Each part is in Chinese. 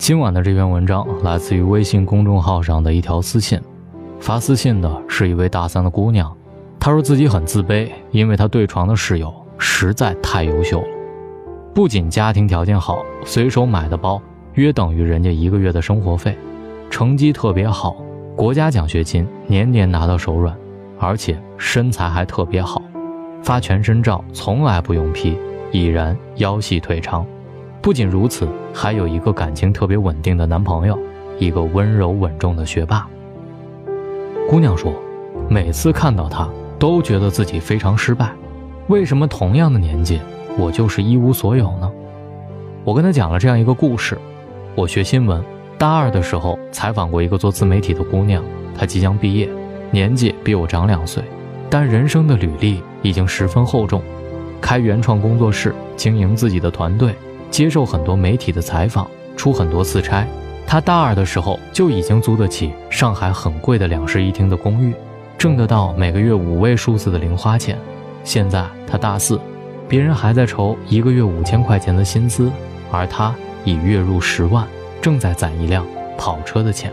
今晚的这篇文章来自于微信公众号上的一条私信，发私信的是一位大三的姑娘，她说自己很自卑，因为她对床的室友实在太优秀了，不仅家庭条件好，随手买的包约等于人家一个月的生活费，成绩特别好，国家奖学金年年拿到手软，而且身材还特别好，发全身照从来不用 P，已然腰细腿长。不仅如此，还有一个感情特别稳定的男朋友，一个温柔稳重的学霸。姑娘说，每次看到他，都觉得自己非常失败。为什么同样的年纪，我就是一无所有呢？我跟他讲了这样一个故事：我学新闻，大二的时候采访过一个做自媒体的姑娘，她即将毕业，年纪比我长两岁，但人生的履历已经十分厚重，开原创工作室，经营自己的团队。接受很多媒体的采访，出很多次差。他大二的时候就已经租得起上海很贵的两室一厅的公寓，挣得到每个月五位数字的零花钱。现在他大四，别人还在愁一个月五千块钱的薪资，而他已月入十万，正在攒一辆跑车的钱。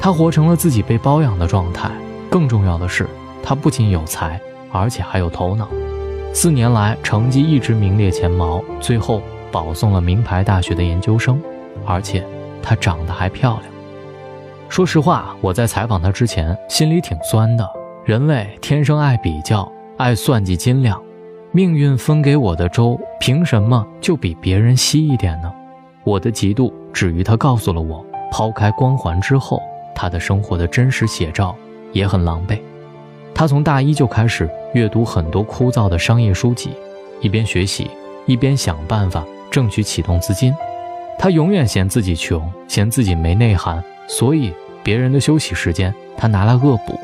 他活成了自己被包养的状态。更重要的是，他不仅有才，而且还有头脑。四年来成绩一直名列前茅，最后。保送了名牌大学的研究生，而且她长得还漂亮。说实话，我在采访她之前心里挺酸的。人类天生爱比较，爱算计斤两，命运分给我的粥，凭什么就比别人稀一点呢？我的嫉妒止于她告诉了我，抛开光环之后，她的生活的真实写照也很狼狈。她从大一就开始阅读很多枯燥的商业书籍，一边学习，一边想办法。争取启动资金，他永远嫌自己穷，嫌自己没内涵，所以别人的休息时间他拿来恶补。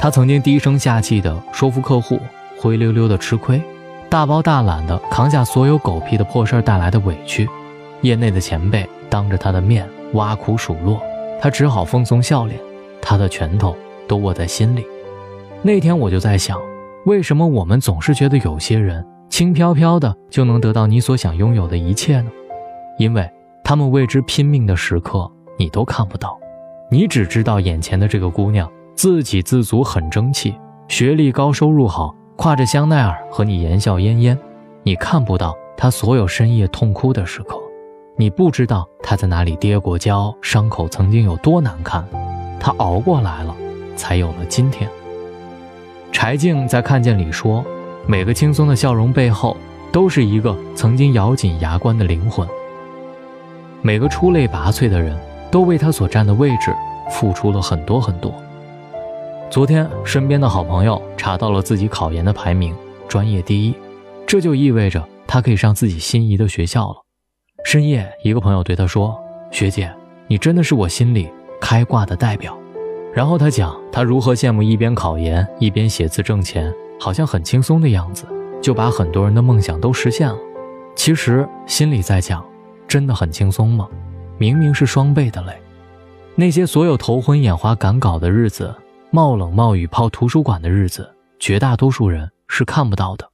他曾经低声下气的说服客户，灰溜溜的吃亏，大包大揽的扛下所有狗屁的破事儿带来的委屈。业内的前辈当着他的面挖苦数落，他只好奉送笑脸，他的拳头都握在心里。那天我就在想，为什么我们总是觉得有些人？轻飘飘的就能得到你所想拥有的一切呢？因为他们为之拼命的时刻你都看不到，你只知道眼前的这个姑娘自给自足，很争气，学历高，收入好，挎着香奈儿和你言笑晏晏。你看不到她所有深夜痛哭的时刻，你不知道她在哪里跌过跤，伤口曾经有多难看，她熬过来了，才有了今天。柴静在看见里说。每个轻松的笑容背后，都是一个曾经咬紧牙关的灵魂。每个出类拔萃的人都为他所占的位置付出了很多很多。昨天，身边的好朋友查到了自己考研的排名，专业第一，这就意味着他可以上自己心仪的学校了。深夜，一个朋友对他说：“学姐，你真的是我心里开挂的代表。”然后他讲他如何羡慕一边考研一边写字挣钱。好像很轻松的样子，就把很多人的梦想都实现了。其实心里在讲，真的很轻松吗？明明是双倍的累。那些所有头昏眼花赶稿的日子，冒冷冒雨泡图书馆的日子，绝大多数人是看不到的。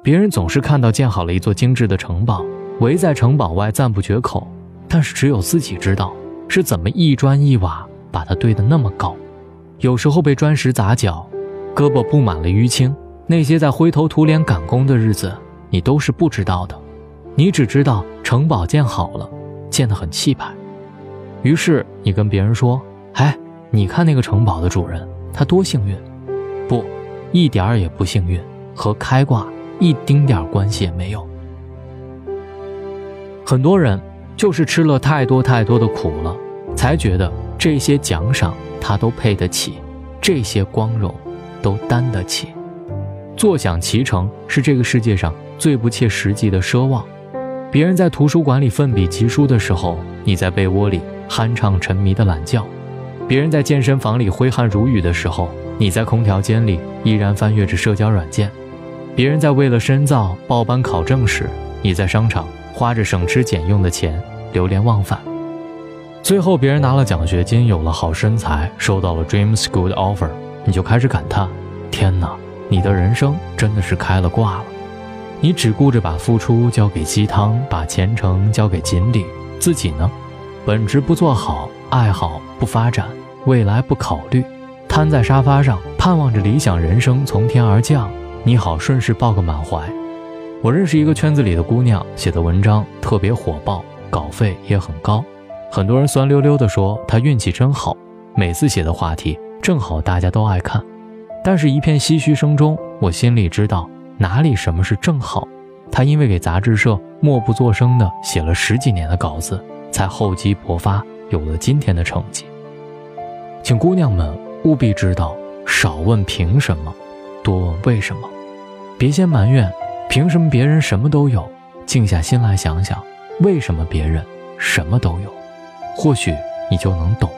别人总是看到建好了一座精致的城堡，围在城堡外赞不绝口，但是只有自己知道是怎么一砖一瓦把它堆得那么高，有时候被砖石砸脚。胳膊布满了淤青，那些在灰头土脸赶工的日子，你都是不知道的。你只知道城堡建好了，建得很气派。于是你跟别人说：“哎，你看那个城堡的主人，他多幸运。”不，一点也不幸运，和开挂一丁点关系也没有。很多人就是吃了太多太多的苦了，才觉得这些奖赏他都配得起，这些光荣。都担得起，坐享其成是这个世界上最不切实际的奢望。别人在图书馆里奋笔疾书的时候，你在被窝里酣畅沉迷的懒觉；别人在健身房里挥汗如雨的时候，你在空调间里依然翻阅着社交软件；别人在为了深造报班考证时，你在商场花着省吃俭用的钱流连忘返。最后，别人拿了奖学金，有了好身材，收到了 Dream School 的 offer。你就开始感叹：“天哪，你的人生真的是开了挂了！你只顾着把付出交给鸡汤，把前程交给锦鲤，自己呢，本职不做好，爱好不发展，未来不考虑，瘫在沙发上盼望着理想人生从天而降，你好顺势抱个满怀。我认识一个圈子里的姑娘，写的文章特别火爆，稿费也很高，很多人酸溜溜地说她运气真好，每次写的话题正好大家都爱看。但是，一片唏嘘声中，我心里知道哪里什么是正好。他因为给杂志社默不作声地写了十几年的稿子。才厚积薄发，有了今天的成绩。请姑娘们务必知道，少问凭什么，多问为什么。别先埋怨凭什么别人什么都有，静下心来想想，为什么别人什么都有，或许你就能懂。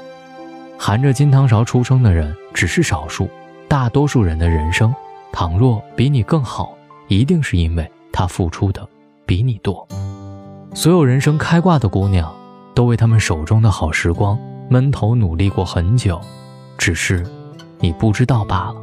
含着金汤勺出生的人只是少数，大多数人的人生，倘若比你更好，一定是因为他付出的比你多。所有人生开挂的姑娘。都为他们手中的好时光闷头努力过很久，只是你不知道罢了。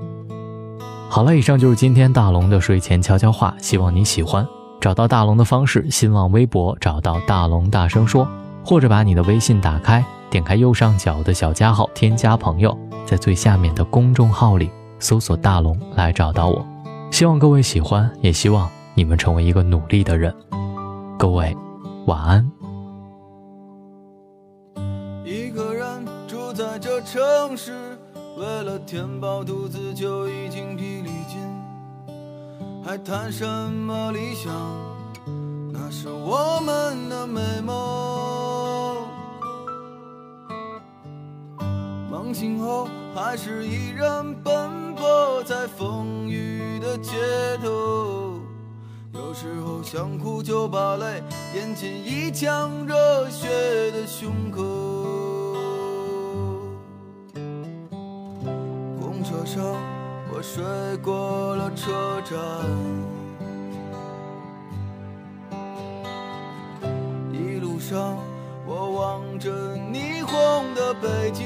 好了，以上就是今天大龙的睡前悄悄话，希望你喜欢。找到大龙的方式：新浪微博找到大龙大声说，或者把你的微信打开，点开右上角的小加号，添加朋友，在最下面的公众号里搜索大龙来找到我。希望各位喜欢，也希望你们成为一个努力的人。各位晚安。一个人住在这城市，为了填饱肚子就已经疲力尽，还谈什么理想？那是我们的美梦。醒后，还是依然奔波在风雨的街头。有时候想哭就把泪咽进一腔热血的胸口。公车上，我睡过了车站，一路上我望着霓虹的北京，